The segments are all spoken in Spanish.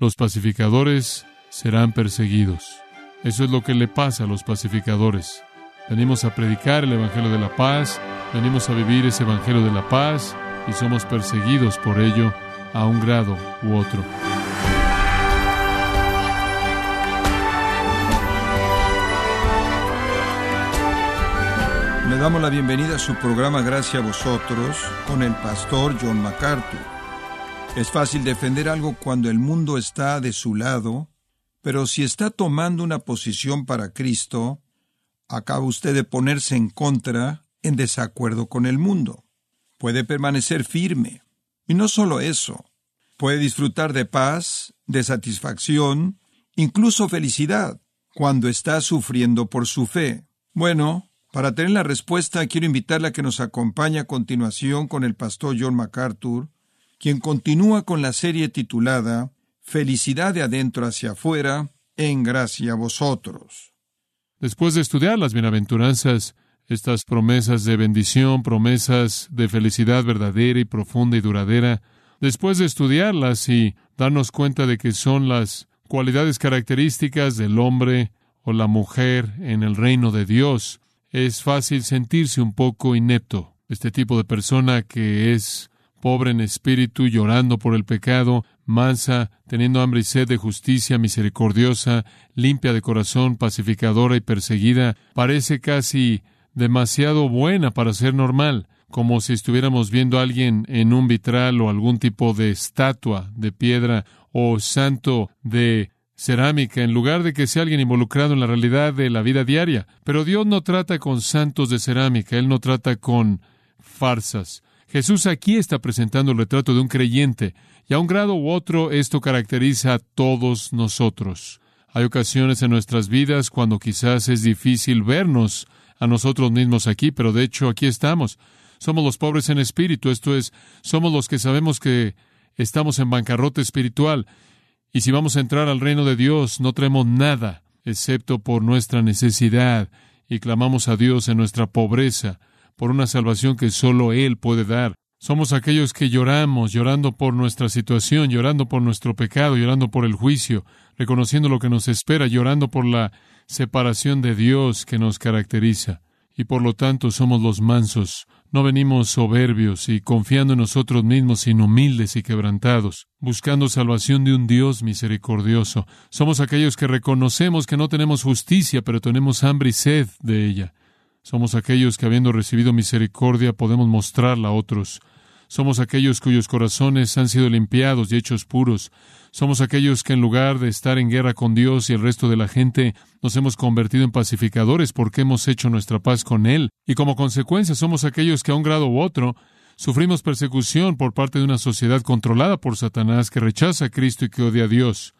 los pacificadores serán perseguidos. Eso es lo que le pasa a los pacificadores. Venimos a predicar el Evangelio de la paz, venimos a vivir ese Evangelio de la paz y somos perseguidos por ello a un grado u otro. Le damos la bienvenida a su programa Gracias a vosotros con el pastor John MacArthur. Es fácil defender algo cuando el mundo está de su lado, pero si está tomando una posición para Cristo, acaba usted de ponerse en contra, en desacuerdo con el mundo. Puede permanecer firme. Y no solo eso, puede disfrutar de paz, de satisfacción, incluso felicidad, cuando está sufriendo por su fe. Bueno, para tener la respuesta, quiero invitarle a que nos acompañe a continuación con el pastor John MacArthur, quien continúa con la serie titulada Felicidad de adentro hacia afuera, en gracia a vosotros. Después de estudiar las bienaventuranzas, estas promesas de bendición, promesas de felicidad verdadera y profunda y duradera, después de estudiarlas y darnos cuenta de que son las cualidades características del hombre o la mujer en el reino de Dios, es fácil sentirse un poco inepto. Este tipo de persona que es pobre en espíritu, llorando por el pecado, mansa, teniendo hambre y sed de justicia, misericordiosa, limpia de corazón, pacificadora y perseguida, parece casi demasiado buena para ser normal, como si estuviéramos viendo a alguien en un vitral o algún tipo de estatua de piedra o santo de cerámica, en lugar de que sea alguien involucrado en la realidad de la vida diaria. Pero Dios no trata con santos de cerámica, Él no trata con farsas. Jesús aquí está presentando el retrato de un creyente, y a un grado u otro esto caracteriza a todos nosotros. Hay ocasiones en nuestras vidas cuando quizás es difícil vernos a nosotros mismos aquí, pero de hecho aquí estamos. Somos los pobres en espíritu, esto es, somos los que sabemos que estamos en bancarrota espiritual y si vamos a entrar al reino de Dios, no traemos nada excepto por nuestra necesidad y clamamos a Dios en nuestra pobreza por una salvación que solo Él puede dar. Somos aquellos que lloramos, llorando por nuestra situación, llorando por nuestro pecado, llorando por el juicio, reconociendo lo que nos espera, llorando por la separación de Dios que nos caracteriza. Y por lo tanto somos los mansos, no venimos soberbios y confiando en nosotros mismos, sino humildes y quebrantados, buscando salvación de un Dios misericordioso. Somos aquellos que reconocemos que no tenemos justicia, pero tenemos hambre y sed de ella. Somos aquellos que, habiendo recibido misericordia, podemos mostrarla a otros. Somos aquellos cuyos corazones han sido limpiados y hechos puros. Somos aquellos que en lugar de estar en guerra con Dios y el resto de la gente, nos hemos convertido en pacificadores porque hemos hecho nuestra paz con Él. Y como consecuencia somos aquellos que a un grado u otro sufrimos persecución por parte de una sociedad controlada por Satanás que rechaza a Cristo y que odia a Dios.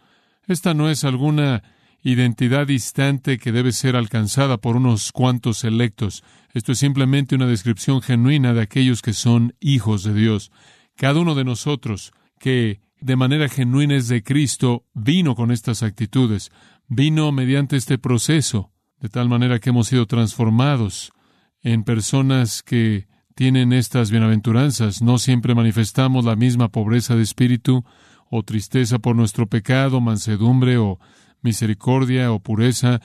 Esta no es alguna identidad distante que debe ser alcanzada por unos cuantos electos. Esto es simplemente una descripción genuina de aquellos que son hijos de Dios. Cada uno de nosotros que de manera genuina es de Cristo, vino con estas actitudes, vino mediante este proceso, de tal manera que hemos sido transformados en personas que tienen estas bienaventuranzas. No siempre manifestamos la misma pobreza de espíritu o tristeza por nuestro pecado, mansedumbre o misericordia o pureza.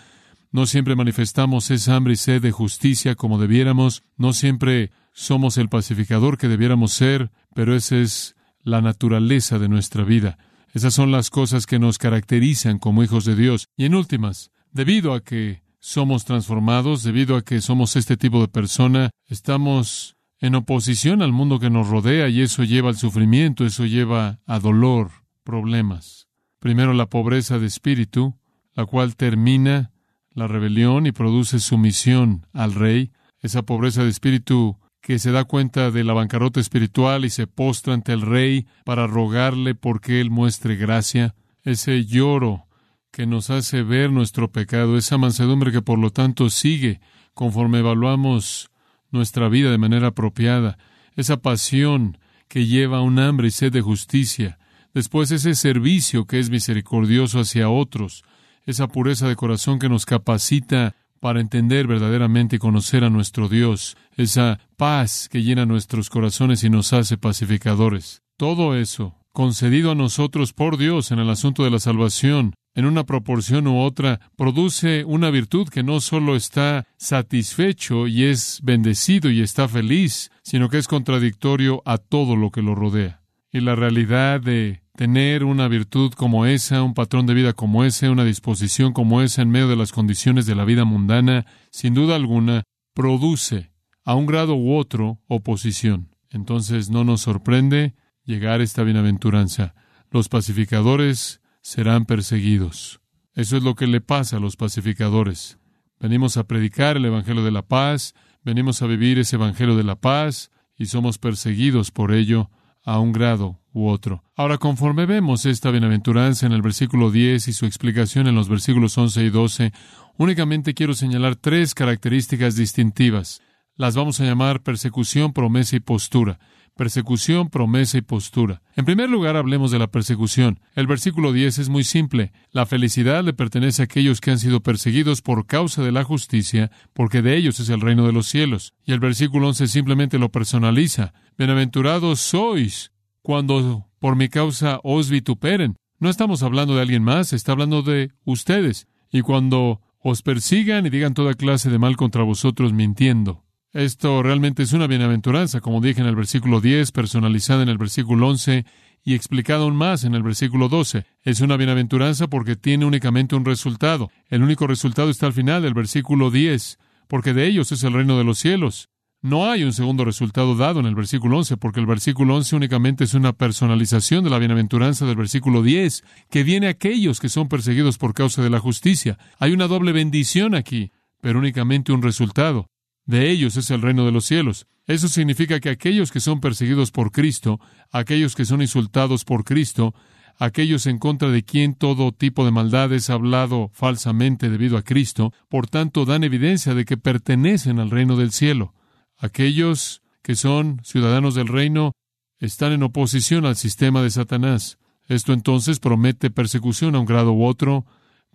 No siempre manifestamos esa hambre y sed de justicia como debiéramos. No siempre somos el pacificador que debiéramos ser, pero ese es la naturaleza de nuestra vida. Esas son las cosas que nos caracterizan como hijos de Dios. Y en últimas, debido a que somos transformados, debido a que somos este tipo de persona, estamos en oposición al mundo que nos rodea y eso lleva al sufrimiento, eso lleva a dolor, problemas. Primero la pobreza de espíritu, la cual termina la rebelión y produce sumisión al rey. Esa pobreza de espíritu que se da cuenta de la bancarrota espiritual y se postra ante el rey para rogarle porque él muestre gracia, ese lloro que nos hace ver nuestro pecado, esa mansedumbre que por lo tanto sigue conforme evaluamos nuestra vida de manera apropiada, esa pasión que lleva un hambre y sed de justicia, después ese servicio que es misericordioso hacia otros, esa pureza de corazón que nos capacita para entender verdaderamente y conocer a nuestro Dios, esa paz que llena nuestros corazones y nos hace pacificadores. Todo eso concedido a nosotros por Dios en el asunto de la salvación, en una proporción u otra, produce una virtud que no solo está satisfecho y es bendecido y está feliz, sino que es contradictorio a todo lo que lo rodea. Y la realidad de tener una virtud como esa, un patrón de vida como ese, una disposición como esa en medio de las condiciones de la vida mundana, sin duda alguna, produce, a un grado u otro, oposición. Entonces no nos sorprende llegar a esta bienaventuranza. Los pacificadores serán perseguidos. Eso es lo que le pasa a los pacificadores. Venimos a predicar el Evangelio de la paz, venimos a vivir ese Evangelio de la paz y somos perseguidos por ello a un grado u otro. Ahora, conforme vemos esta bienaventuranza en el versículo 10 y su explicación en los versículos 11 y 12, únicamente quiero señalar tres características distintivas. Las vamos a llamar persecución, promesa y postura. Persecución, promesa y postura. En primer lugar, hablemos de la persecución. El versículo 10 es muy simple. La felicidad le pertenece a aquellos que han sido perseguidos por causa de la justicia, porque de ellos es el reino de los cielos. Y el versículo 11 simplemente lo personaliza. Bienaventurados sois cuando por mi causa os vituperen. No estamos hablando de alguien más, está hablando de ustedes. Y cuando os persigan y digan toda clase de mal contra vosotros mintiendo. Esto realmente es una bienaventuranza, como dije en el versículo 10, personalizada en el versículo 11 y explicada aún más en el versículo 12. Es una bienaventuranza porque tiene únicamente un resultado. El único resultado está al final del versículo 10, porque de ellos es el reino de los cielos. No hay un segundo resultado dado en el versículo 11, porque el versículo 11 únicamente es una personalización de la bienaventuranza del versículo 10, que viene a aquellos que son perseguidos por causa de la justicia. Hay una doble bendición aquí, pero únicamente un resultado. De ellos es el reino de los cielos. Eso significa que aquellos que son perseguidos por Cristo, aquellos que son insultados por Cristo, aquellos en contra de quien todo tipo de maldad es hablado falsamente debido a Cristo, por tanto dan evidencia de que pertenecen al reino del cielo. Aquellos que son ciudadanos del reino están en oposición al sistema de Satanás. Esto entonces promete persecución a un grado u otro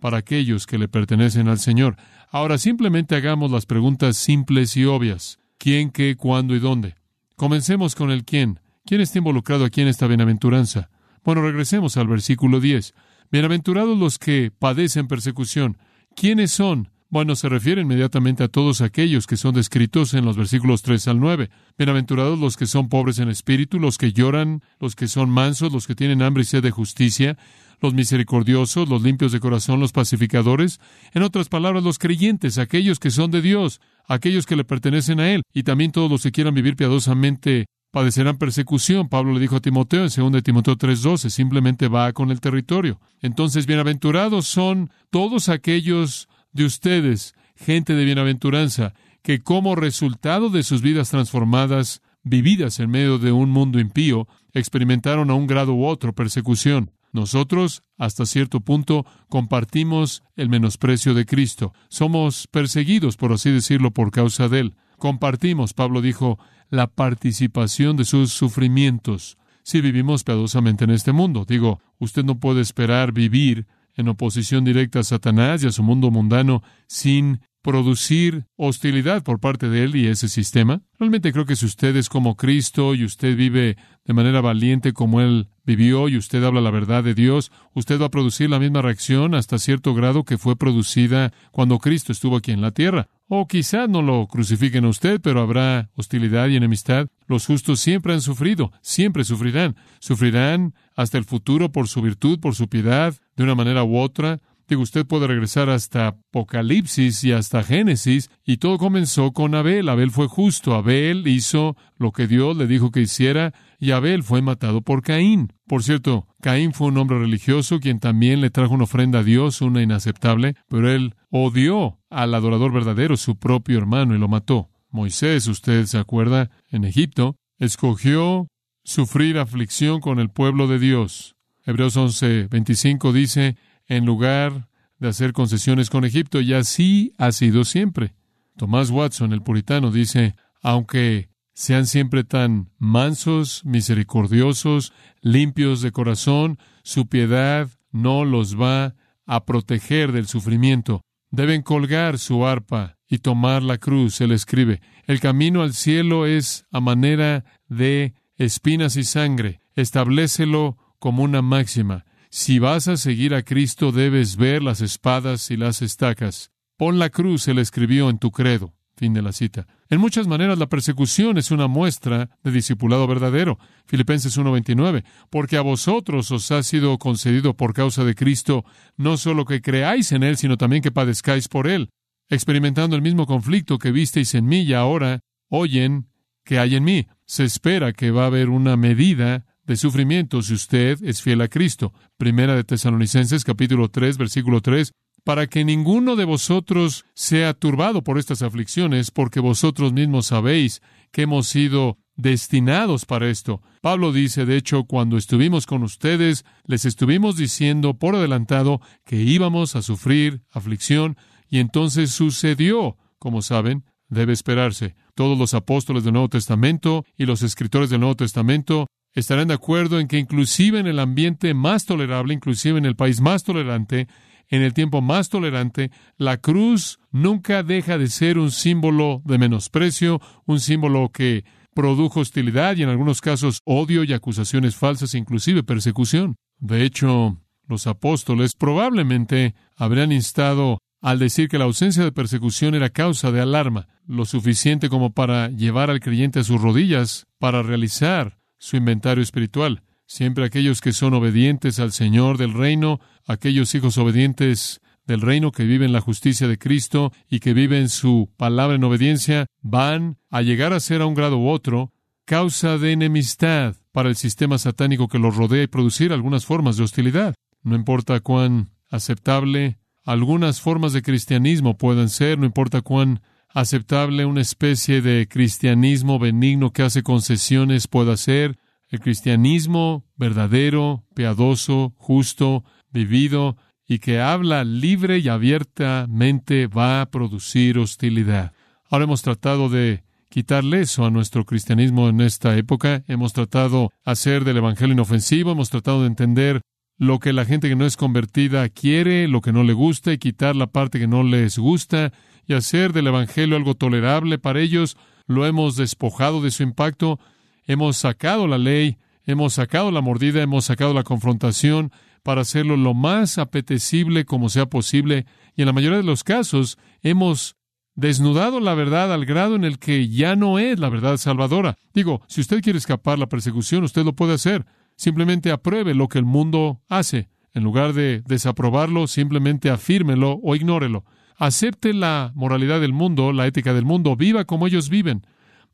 para aquellos que le pertenecen al Señor. Ahora simplemente hagamos las preguntas simples y obvias. ¿Quién, qué, cuándo y dónde? Comencemos con el quién. ¿Quién está involucrado aquí en esta bienaventuranza? Bueno, regresemos al versículo 10. Bienaventurados los que padecen persecución. ¿Quiénes son? Bueno, se refiere inmediatamente a todos aquellos que son descritos en los versículos 3 al 9. Bienaventurados los que son pobres en espíritu, los que lloran, los que son mansos, los que tienen hambre y sed de justicia, los misericordiosos, los limpios de corazón, los pacificadores, en otras palabras, los creyentes, aquellos que son de Dios, aquellos que le pertenecen a Él, y también todos los que quieran vivir piadosamente padecerán persecución. Pablo le dijo a Timoteo en 2 Timoteo 3:12, simplemente va con el territorio. Entonces, bienaventurados son todos aquellos de ustedes, gente de bienaventuranza, que como resultado de sus vidas transformadas, vividas en medio de un mundo impío, experimentaron a un grado u otro persecución. Nosotros, hasta cierto punto, compartimos el menosprecio de Cristo. Somos perseguidos, por así decirlo, por causa de Él. Compartimos, Pablo dijo, la participación de sus sufrimientos. Si vivimos piadosamente en este mundo, digo, usted no puede esperar vivir en oposición directa a Satanás y a su mundo mundano sin producir hostilidad por parte de él y ese sistema? Realmente creo que si usted es como Cristo y usted vive de manera valiente como él vivió y usted habla la verdad de Dios, usted va a producir la misma reacción hasta cierto grado que fue producida cuando Cristo estuvo aquí en la tierra. O quizá no lo crucifiquen a usted, pero habrá hostilidad y enemistad. Los justos siempre han sufrido, siempre sufrirán. Sufrirán hasta el futuro por su virtud, por su piedad, de una manera u otra. Usted puede regresar hasta Apocalipsis y hasta Génesis, y todo comenzó con Abel. Abel fue justo, Abel hizo lo que Dios le dijo que hiciera, y Abel fue matado por Caín. Por cierto, Caín fue un hombre religioso quien también le trajo una ofrenda a Dios, una inaceptable, pero él odió al adorador verdadero, su propio hermano, y lo mató. Moisés, usted se acuerda, en Egipto, escogió sufrir aflicción con el pueblo de Dios. Hebreos 11, 25 dice, en lugar de hacer concesiones con Egipto, y así ha sido siempre. Tomás Watson, el puritano, dice, aunque sean siempre tan mansos, misericordiosos, limpios de corazón, su piedad no los va a proteger del sufrimiento. Deben colgar su arpa y tomar la cruz. Él escribe, el camino al cielo es a manera de espinas y sangre. Establecelo como una máxima. Si vas a seguir a Cristo, debes ver las espadas y las estacas. Pon la cruz, él escribió en tu credo. Fin de la cita. En muchas maneras, la persecución es una muestra de discipulado verdadero. Filipenses 1:29. Porque a vosotros os ha sido concedido por causa de Cristo, no solo que creáis en Él, sino también que padezcáis por Él, experimentando el mismo conflicto que visteis en mí y ahora oyen que hay en mí. Se espera que va a haber una medida de sufrimiento si usted es fiel a Cristo. Primera de Tesalonicenses capítulo 3 versículo 3 para que ninguno de vosotros sea turbado por estas aflicciones, porque vosotros mismos sabéis que hemos sido destinados para esto. Pablo dice, de hecho, cuando estuvimos con ustedes, les estuvimos diciendo por adelantado que íbamos a sufrir aflicción, y entonces sucedió, como saben, debe esperarse. Todos los apóstoles del Nuevo Testamento y los escritores del Nuevo Testamento estarán de acuerdo en que inclusive en el ambiente más tolerable, inclusive en el país más tolerante, en el tiempo más tolerante, la cruz nunca deja de ser un símbolo de menosprecio, un símbolo que produjo hostilidad y en algunos casos odio y acusaciones falsas, inclusive persecución. De hecho, los apóstoles probablemente habrían instado al decir que la ausencia de persecución era causa de alarma, lo suficiente como para llevar al creyente a sus rodillas para realizar su inventario espiritual. Siempre aquellos que son obedientes al Señor del reino, aquellos hijos obedientes del reino que viven la justicia de Cristo y que viven su palabra en obediencia, van a llegar a ser a un grado u otro causa de enemistad para el sistema satánico que los rodea y producir algunas formas de hostilidad. No importa cuán aceptable algunas formas de cristianismo puedan ser, no importa cuán aceptable una especie de cristianismo benigno que hace concesiones pueda ser, el cristianismo verdadero, piadoso, justo, vivido y que habla libre y abiertamente va a producir hostilidad. Ahora hemos tratado de quitarle eso a nuestro cristianismo en esta época. Hemos tratado hacer del Evangelio inofensivo, hemos tratado de entender lo que la gente que no es convertida quiere, lo que no le gusta y quitar la parte que no les gusta y hacer del Evangelio algo tolerable para ellos. Lo hemos despojado de su impacto Hemos sacado la ley, hemos sacado la mordida, hemos sacado la confrontación para hacerlo lo más apetecible como sea posible y en la mayoría de los casos hemos desnudado la verdad al grado en el que ya no es la verdad salvadora. Digo, si usted quiere escapar la persecución, usted lo puede hacer. Simplemente apruebe lo que el mundo hace. En lugar de desaprobarlo, simplemente afírmelo o ignórelo. Acepte la moralidad del mundo, la ética del mundo, viva como ellos viven.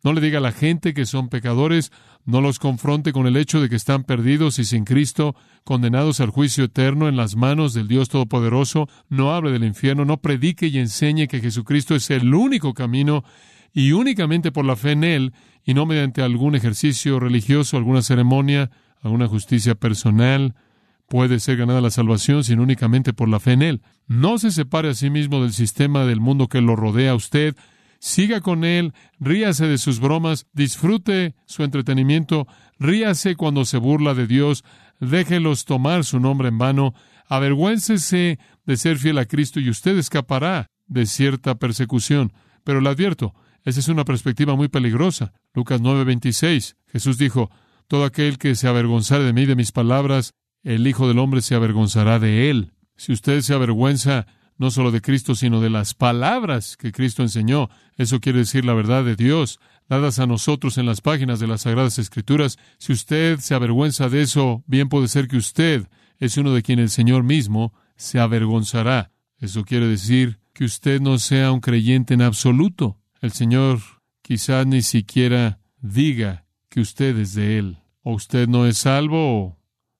No le diga a la gente que son pecadores, no los confronte con el hecho de que están perdidos y sin Cristo, condenados al juicio eterno en las manos del Dios Todopoderoso. No hable del infierno, no predique y enseñe que Jesucristo es el único camino y únicamente por la fe en Él y no mediante algún ejercicio religioso, alguna ceremonia, alguna justicia personal, puede ser ganada la salvación, sino únicamente por la fe en Él. No se separe a sí mismo del sistema del mundo que lo rodea a usted, siga con él, ríase de sus bromas, disfrute su entretenimiento, ríase cuando se burla de Dios, déjelos tomar su nombre en vano, avergüéncese de ser fiel a Cristo y usted escapará de cierta persecución. Pero le advierto, esa es una perspectiva muy peligrosa. Lucas 9:26, Jesús dijo, Todo aquel que se avergonzare de mí de mis palabras, el Hijo del Hombre se avergonzará de él. Si usted se avergüenza no solo de Cristo, sino de las palabras que Cristo enseñó. Eso quiere decir la verdad de Dios, dadas a nosotros en las páginas de las Sagradas Escrituras. Si usted se avergüenza de eso, bien puede ser que usted es uno de quien el Señor mismo se avergonzará. Eso quiere decir que usted no sea un creyente en absoluto. El Señor quizás ni siquiera diga que usted es de Él. O usted no es salvo,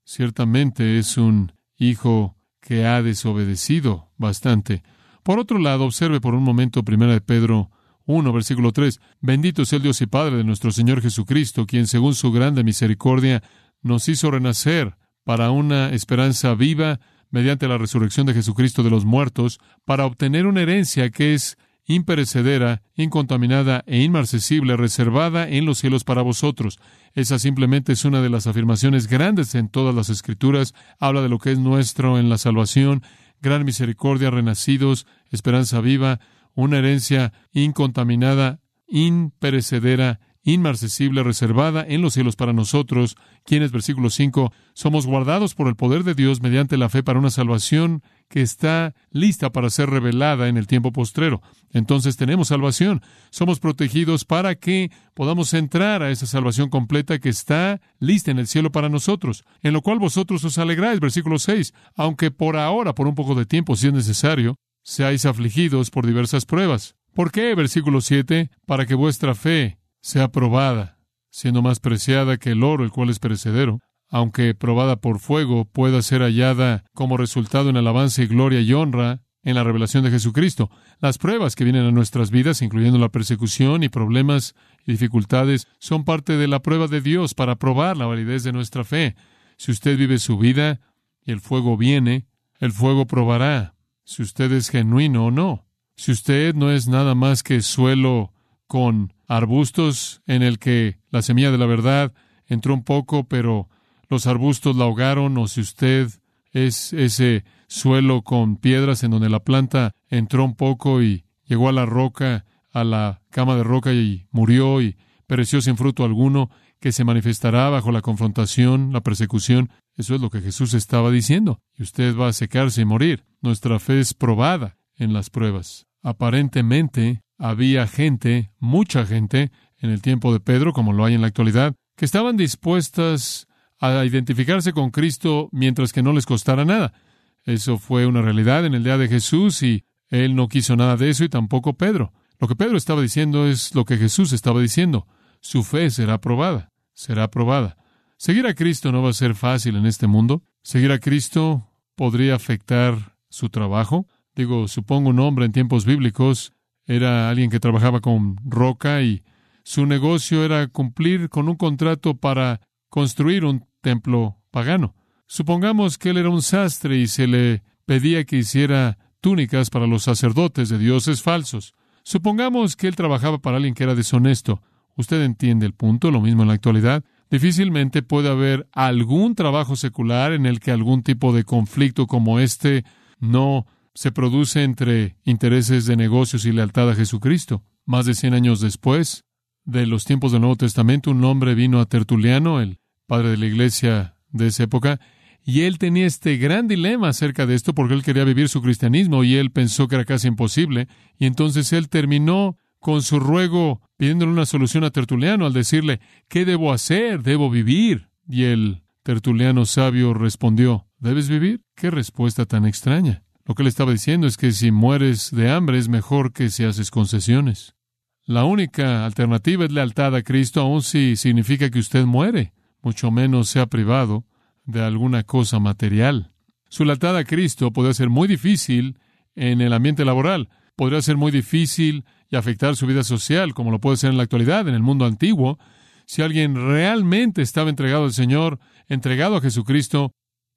ciertamente es un hijo que ha desobedecido bastante. Por otro lado, observe por un momento primera de Pedro 1, versículo 3. Bendito sea el Dios y Padre de nuestro Señor Jesucristo, quien según su grande misericordia nos hizo renacer para una esperanza viva mediante la resurrección de Jesucristo de los muertos, para obtener una herencia que es imperecedera, incontaminada e inmarcesible, reservada en los cielos para vosotros. Esa simplemente es una de las afirmaciones grandes en todas las Escrituras. Habla de lo que es nuestro en la salvación, gran misericordia, renacidos, esperanza viva, una herencia incontaminada, imperecedera, inmarcesible, reservada en los cielos para nosotros, quienes, versículo 5, somos guardados por el poder de Dios mediante la fe para una salvación que está lista para ser revelada en el tiempo postrero. Entonces tenemos salvación. Somos protegidos para que podamos entrar a esa salvación completa que está lista en el cielo para nosotros, en lo cual vosotros os alegráis, versículo 6, aunque por ahora, por un poco de tiempo, si es necesario, seáis afligidos por diversas pruebas. ¿Por qué? Versículo 7, para que vuestra fe sea probada, siendo más preciada que el oro, el cual es perecedero, aunque probada por fuego, pueda ser hallada como resultado en alabanza y gloria y honra en la revelación de Jesucristo. Las pruebas que vienen a nuestras vidas, incluyendo la persecución y problemas y dificultades, son parte de la prueba de Dios para probar la validez de nuestra fe. Si usted vive su vida y el fuego viene, el fuego probará si usted es genuino o no. Si usted no es nada más que suelo con arbustos en el que la semilla de la verdad entró un poco, pero los arbustos la ahogaron, o si usted es ese suelo con piedras en donde la planta entró un poco y llegó a la roca, a la cama de roca y murió y pereció sin fruto alguno, que se manifestará bajo la confrontación, la persecución. Eso es lo que Jesús estaba diciendo. Y usted va a secarse y morir. Nuestra fe es probada en las pruebas. Aparentemente había gente, mucha gente, en el tiempo de Pedro, como lo hay en la actualidad, que estaban dispuestas a identificarse con Cristo mientras que no les costara nada. Eso fue una realidad en el día de Jesús y él no quiso nada de eso y tampoco Pedro. Lo que Pedro estaba diciendo es lo que Jesús estaba diciendo. Su fe será aprobada, será aprobada. Seguir a Cristo no va a ser fácil en este mundo. Seguir a Cristo podría afectar su trabajo. Digo, supongo un hombre en tiempos bíblicos era alguien que trabajaba con roca y su negocio era cumplir con un contrato para construir un templo pagano. Supongamos que él era un sastre y se le pedía que hiciera túnicas para los sacerdotes de dioses falsos. Supongamos que él trabajaba para alguien que era deshonesto. Usted entiende el punto, lo mismo en la actualidad. Difícilmente puede haber algún trabajo secular en el que algún tipo de conflicto como este no se produce entre intereses de negocios y lealtad a Jesucristo. Más de cien años después de los tiempos del Nuevo Testamento, un hombre vino a Tertuliano, el padre de la iglesia de esa época, y él tenía este gran dilema acerca de esto porque él quería vivir su cristianismo y él pensó que era casi imposible, y entonces él terminó con su ruego pidiéndole una solución a Tertuliano al decirle, ¿qué debo hacer? ¿Debo vivir? Y el tertuliano sabio respondió, ¿debes vivir? ¿Qué respuesta tan extraña? Lo que él estaba diciendo es que si mueres de hambre es mejor que si haces concesiones. La única alternativa es lealtad a Cristo, aun si significa que usted muere mucho menos sea privado de alguna cosa material. Su lealtad a Cristo podría ser muy difícil en el ambiente laboral, podría ser muy difícil y afectar su vida social, como lo puede ser en la actualidad, en el mundo antiguo. Si alguien realmente estaba entregado al Señor, entregado a Jesucristo,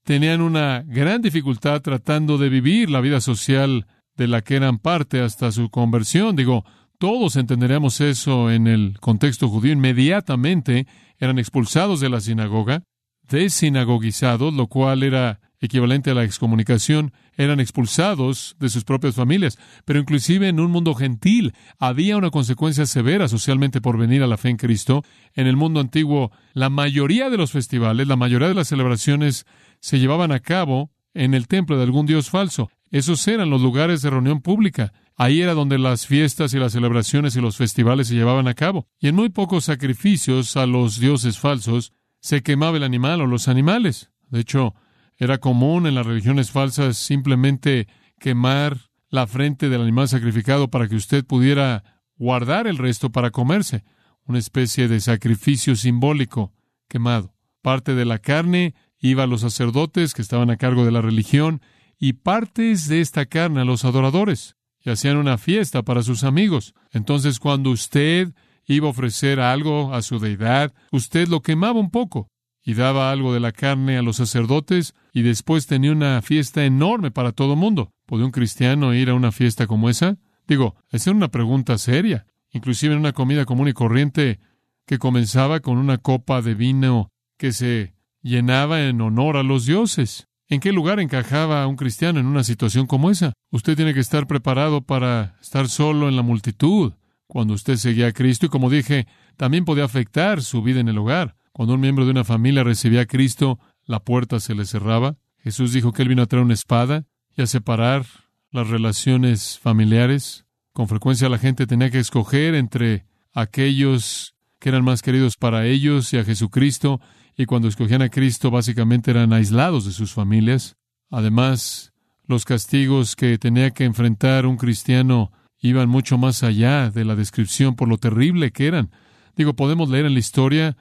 tenían una gran dificultad tratando de vivir la vida social de la que eran parte hasta su conversión. Digo, todos entenderemos eso en el contexto judío. Inmediatamente eran expulsados de la sinagoga, desinagogizados, lo cual era equivalente a la excomunicación, eran expulsados de sus propias familias. Pero inclusive en un mundo gentil había una consecuencia severa socialmente por venir a la fe en Cristo. En el mundo antiguo, la mayoría de los festivales, la mayoría de las celebraciones se llevaban a cabo en el templo de algún dios falso. Esos eran los lugares de reunión pública. Ahí era donde las fiestas y las celebraciones y los festivales se llevaban a cabo. Y en muy pocos sacrificios a los dioses falsos se quemaba el animal o los animales. De hecho, era común en las religiones falsas simplemente quemar la frente del animal sacrificado para que usted pudiera guardar el resto para comerse. Una especie de sacrificio simbólico quemado. Parte de la carne iba a los sacerdotes que estaban a cargo de la religión y partes de esta carne a los adoradores y hacían una fiesta para sus amigos. Entonces cuando usted iba a ofrecer algo a su deidad, usted lo quemaba un poco y daba algo de la carne a los sacerdotes y después tenía una fiesta enorme para todo el mundo. ¿Puede un cristiano ir a una fiesta como esa? Digo, esa era una pregunta seria. Inclusive en una comida común y corriente que comenzaba con una copa de vino que se llenaba en honor a los dioses. ¿En qué lugar encajaba un cristiano en una situación como esa? Usted tiene que estar preparado para estar solo en la multitud, cuando usted seguía a Cristo y como dije, también podía afectar su vida en el hogar. Cuando un miembro de una familia recibía a Cristo, la puerta se le cerraba. Jesús dijo que Él vino a traer una espada y a separar las relaciones familiares. Con frecuencia la gente tenía que escoger entre aquellos que eran más queridos para ellos y a Jesucristo, y cuando escogían a Cristo básicamente eran aislados de sus familias. Además, los castigos que tenía que enfrentar un cristiano iban mucho más allá de la descripción por lo terrible que eran. Digo, podemos leer en la historia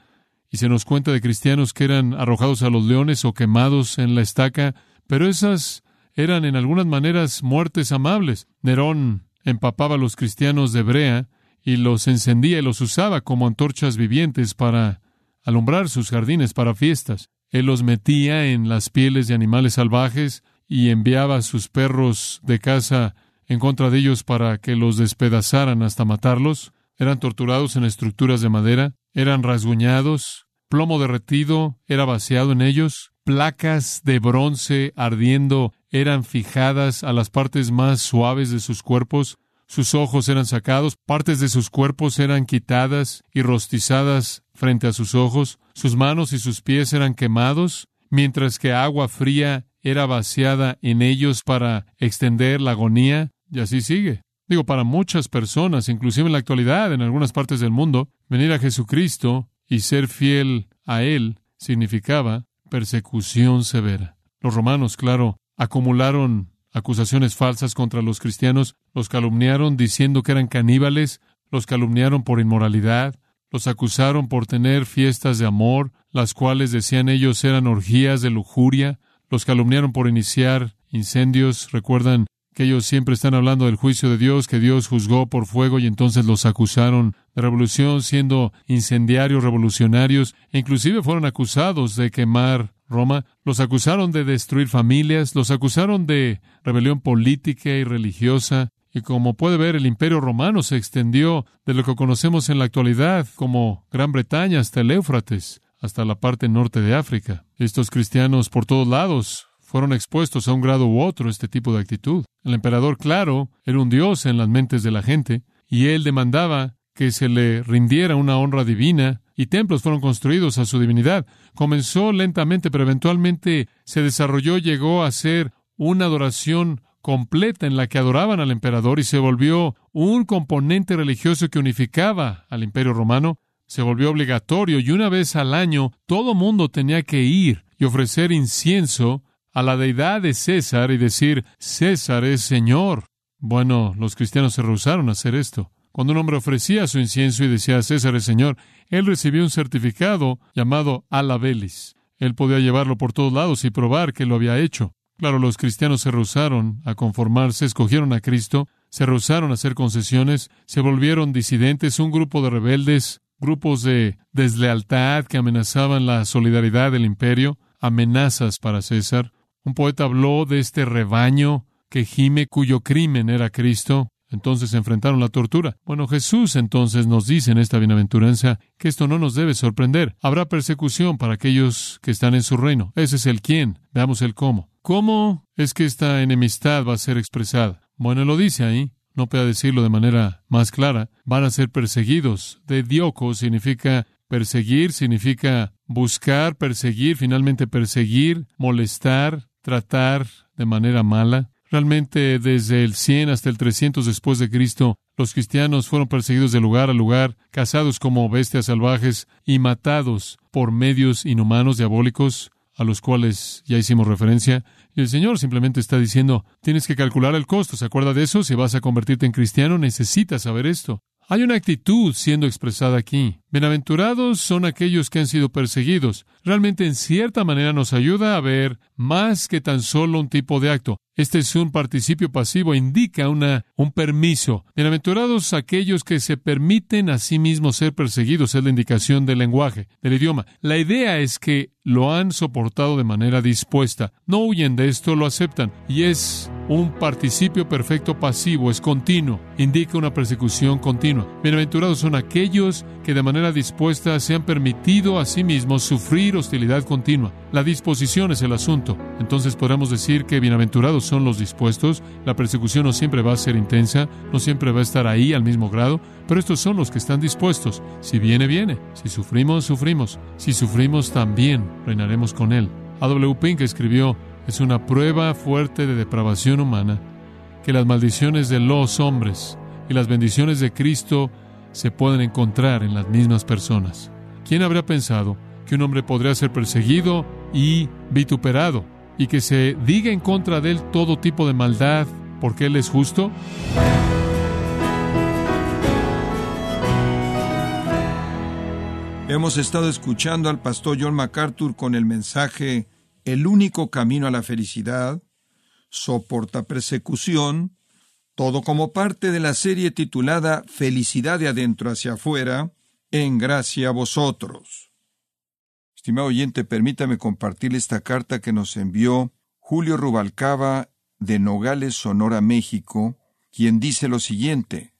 y se nos cuenta de cristianos que eran arrojados a los leones o quemados en la estaca, pero esas eran en algunas maneras muertes amables. Nerón empapaba a los cristianos de brea y los encendía y los usaba como antorchas vivientes para alumbrar sus jardines para fiestas. Él los metía en las pieles de animales salvajes y enviaba a sus perros de caza en contra de ellos para que los despedazaran hasta matarlos. Eran torturados en estructuras de madera, eran rasguñados, plomo derretido era vaciado en ellos, placas de bronce ardiendo eran fijadas a las partes más suaves de sus cuerpos, sus ojos eran sacados, partes de sus cuerpos eran quitadas y rostizadas frente a sus ojos, sus manos y sus pies eran quemados, mientras que agua fría era vaciada en ellos para extender la agonía, y así sigue. Digo, para muchas personas, inclusive en la actualidad, en algunas partes del mundo, venir a Jesucristo y ser fiel a Él significaba persecución severa. Los romanos, claro, acumularon acusaciones falsas contra los cristianos, los calumniaron diciendo que eran caníbales, los calumniaron por inmoralidad, los acusaron por tener fiestas de amor, las cuales decían ellos eran orgías de lujuria, los calumniaron por iniciar incendios, recuerdan que ellos siempre están hablando del juicio de Dios, que Dios juzgó por fuego y entonces los acusaron de revolución, siendo incendiarios revolucionarios, e inclusive fueron acusados de quemar Roma, los acusaron de destruir familias, los acusaron de rebelión política y religiosa, y como puede ver, el imperio romano se extendió de lo que conocemos en la actualidad como Gran Bretaña hasta el Éufrates, hasta la parte norte de África. Estos cristianos por todos lados fueron expuestos a un grado u otro este tipo de actitud. El emperador, claro, era un dios en las mentes de la gente, y él demandaba que se le rindiera una honra divina, y templos fueron construidos a su divinidad. Comenzó lentamente, pero eventualmente se desarrolló, llegó a ser una adoración completa en la que adoraban al emperador y se volvió un componente religioso que unificaba al imperio romano. Se volvió obligatorio y una vez al año todo mundo tenía que ir y ofrecer incienso a la deidad de César y decir, César es Señor. Bueno, los cristianos se rehusaron a hacer esto. Cuando un hombre ofrecía su incienso y decía, César es Señor, él recibió un certificado llamado alabelis. Él podía llevarlo por todos lados y probar que lo había hecho. Claro, los cristianos se rehusaron a conformarse, escogieron a Cristo, se rehusaron a hacer concesiones, se volvieron disidentes, un grupo de rebeldes, grupos de deslealtad que amenazaban la solidaridad del imperio, amenazas para César. Un poeta habló de este rebaño que gime cuyo crimen era Cristo. Entonces enfrentaron la tortura. Bueno, Jesús entonces nos dice en esta bienaventuranza que esto no nos debe sorprender. Habrá persecución para aquellos que están en su reino. Ese es el quién. Veamos el cómo. ¿Cómo es que esta enemistad va a ser expresada? Bueno, lo dice ahí. No puede decirlo de manera más clara. Van a ser perseguidos. De dioco significa perseguir, significa buscar, perseguir, finalmente perseguir, molestar, tratar de manera mala. Realmente desde el 100 hasta el 300 después de Cristo, los cristianos fueron perseguidos de lugar a lugar, cazados como bestias salvajes y matados por medios inhumanos diabólicos a los cuales ya hicimos referencia. Y el Señor simplemente está diciendo, tienes que calcular el costo. ¿Se acuerda de eso? Si vas a convertirte en cristiano, necesitas saber esto. Hay una actitud siendo expresada aquí. Bienaventurados son aquellos que han sido perseguidos. Realmente en cierta manera nos ayuda a ver más que tan solo un tipo de acto. Este es un participio pasivo, indica una, un permiso. Bienaventurados aquellos que se permiten a sí mismos ser perseguidos, es la indicación del lenguaje, del idioma. La idea es que lo han soportado de manera dispuesta. No huyen de esto, lo aceptan. Y es un participio perfecto pasivo, es continuo, indica una persecución continua. Bienaventurados son aquellos que de manera dispuesta se han permitido a sí mismos sufrir hostilidad continua. La disposición es el asunto. Entonces podemos decir que bienaventurados son los dispuestos. La persecución no siempre va a ser intensa, no siempre va a estar ahí al mismo grado, pero estos son los que están dispuestos. Si viene, viene. Si sufrimos, sufrimos. Si sufrimos, también reinaremos con Él. A. W. Pink escribió, es una prueba fuerte de depravación humana que las maldiciones de los hombres y las bendiciones de Cristo se pueden encontrar en las mismas personas. ¿Quién habría pensado que un hombre podría ser perseguido y vituperado y que se diga en contra de él todo tipo de maldad porque él es justo? Hemos estado escuchando al pastor John MacArthur con el mensaje El único camino a la felicidad, soporta persecución, todo como parte de la serie titulada Felicidad de adentro hacia afuera, en gracia a vosotros. Estimado oyente, permítame compartir esta carta que nos envió Julio Rubalcaba de Nogales, Sonora, México, quien dice lo siguiente.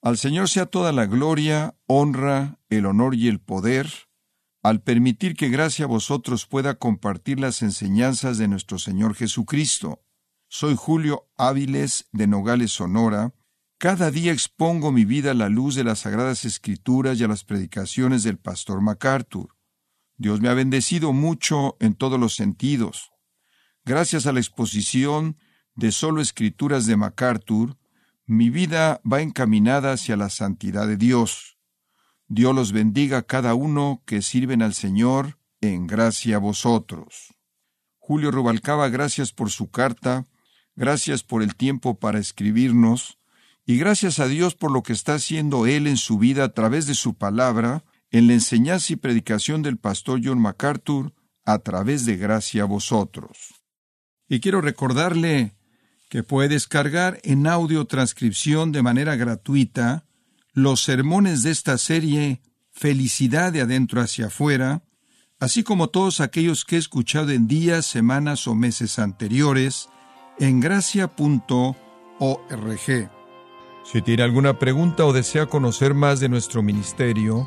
Al Señor sea toda la gloria, honra, el honor y el poder, al permitir que gracia a vosotros pueda compartir las enseñanzas de nuestro Señor Jesucristo. Soy Julio Áviles de Nogales, Sonora. Cada día expongo mi vida a la luz de las Sagradas Escrituras y a las predicaciones del pastor MacArthur. Dios me ha bendecido mucho en todos los sentidos. Gracias a la exposición de solo escrituras de MacArthur, mi vida va encaminada hacia la santidad de Dios. Dios los bendiga a cada uno que sirven al Señor en gracia a vosotros. Julio Rubalcaba, gracias por su carta, gracias por el tiempo para escribirnos, y gracias a Dios por lo que está haciendo Él en su vida a través de su palabra, en la enseñanza y predicación del pastor John MacArthur, a través de gracia a vosotros. Y quiero recordarle que puede descargar en audio transcripción de manera gratuita los sermones de esta serie Felicidad de adentro hacia afuera, así como todos aquellos que he escuchado en días, semanas o meses anteriores en gracia.org. Si tiene alguna pregunta o desea conocer más de nuestro ministerio,